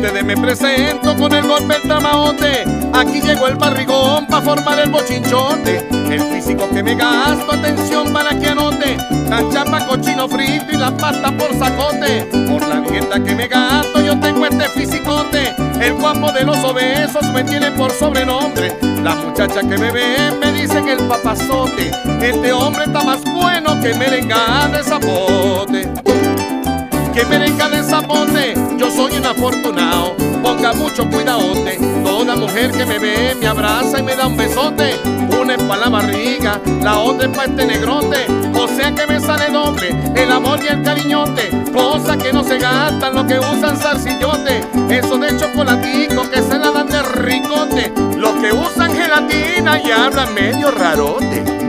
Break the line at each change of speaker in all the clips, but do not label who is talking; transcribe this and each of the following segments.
ustedes me presento con el golpe el tramaote. Aquí llegó el barrigón para formar el bochinchote. El físico que me gasto, atención para que anote. La chapa, cochino frito y la pasta por sacote. Por la dieta que me gasto, yo tengo este fisicote. El guapo de los obesos me tiene por sobrenombre. Las muchachas que me ven me dicen el papazote. Este hombre está más bueno que merenga de zapote que merenga de zapote, yo soy un afortunado, ponga mucho cuidadote, toda mujer que me ve me abraza y me da un besote, una es para la barriga, la otra es para este negrote, o sea que me sale doble, el amor y el cariñote, cosa que no se gastan lo que usan zarcillote, eso de chocolatico que se la dan de ricote, los que usan gelatina y hablan medio rarote.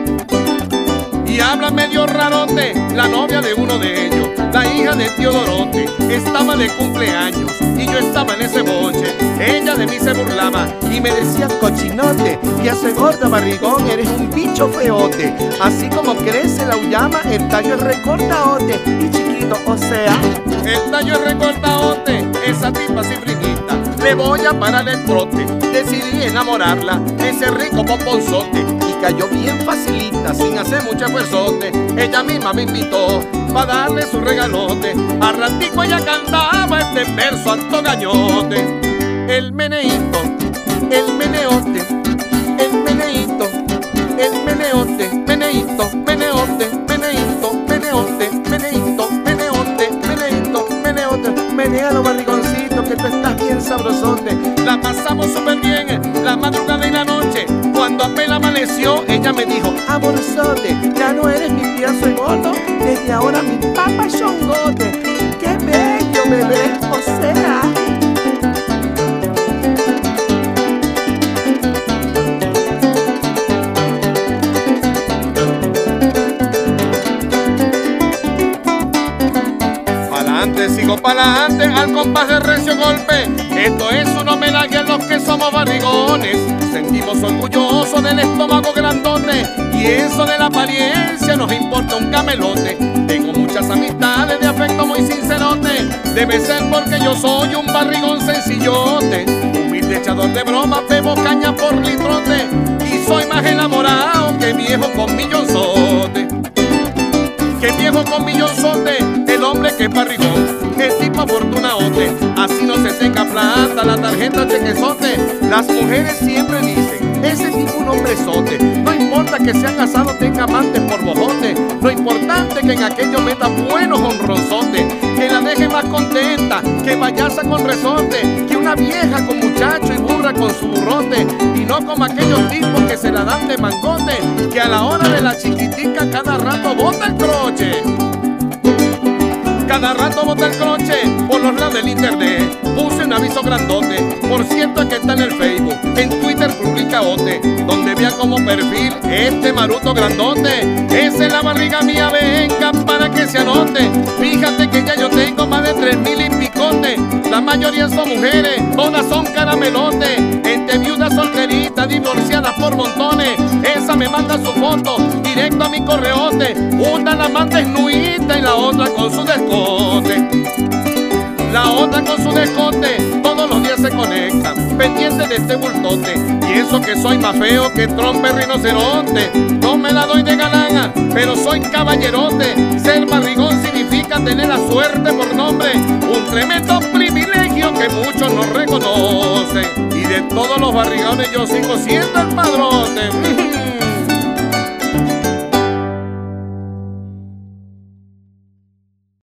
Y habla medio rarote, la novia de uno de ellos, la hija de tío Dorote, estaba de cumpleaños y yo estaba en ese boche. Ella de mí se burlaba y me decía cochinote, que hace gorda barrigón, eres un bicho feote. Así como crece la uyama, el tallo es recortaote y chiquito, o sea, el tallo es recortaote, Le voy a parar el trote, decidí enamorarla, ese rico pomponzote y cayó bien facilita, sin hacer mucho esfuerzote. Ella misma me invitó para darle su regalote. A ratico ella cantaba este verso alto gañote. El meneíto, el meneote, el meneíto, el meneote, meneíto, meneote, meneíto, meneote, meneíto, meneote, meneíto, meneote, menealo sabrosote. La pasamos súper bien la madrugada y la noche. Cuando apenas amaneció, ella me dijo, amorzote, ya no eres mi tía, soy gordo, desde ahora mi papá es Sigo pa'lante, al compás de recio golpe. Esto es un homenaje a los que somos barrigones. Sentimos orgullosos del estómago grandote. Y eso de la apariencia nos importa un camelote. Tengo muchas amistades de afecto muy sincerote. Debe ser porque yo soy un barrigón sencillote. Humilde echador de broma, bebo caña por litrote. Y soy más enamorado que viejo con millonzote que viejo con millonzote, hombre que es barrigón, el tipo afortunaote, así no se tenga plata, la tarjeta chequezote, las mujeres siempre dicen, ese tipo un hombrezote, no importa que sea casado, tenga amantes por bojote, lo importante que en aquello meta buenos honronzote, que la deje más contenta, que vayasa con resorte, que una vieja con muchacho y burra con su burrote, y no como aquellos tipos que se la dan de mangote, que a la hora de la chiquitica cada rato bota el croche. Cada rato bota el croche por los lados del internet. Puse un aviso grandote, por cierto que está en el Facebook, en Twitter publica ote, donde vea como perfil este maruto grandote. Esa es la barriga mía, venga para que se anote. Fíjate que ya yo tengo más de tres mil y picote. La mayoría son mujeres, todas son caramelotes. Entre viudas solteritas, divorciadas por montones. Esa me manda su foto directo a mi correote. Una la manda desnudita y la otra con su descote. La otra con su descote, todos los días se conectan, pendiente de este bultote. Y eso que soy más feo que trompe rinoceronte. No me la doy de galana, pero soy caballerote. Ser barrigón significa tener la suerte por nombre. Un tremendo muchos no reconocen y de todos los barrigones yo sigo siendo el padrote.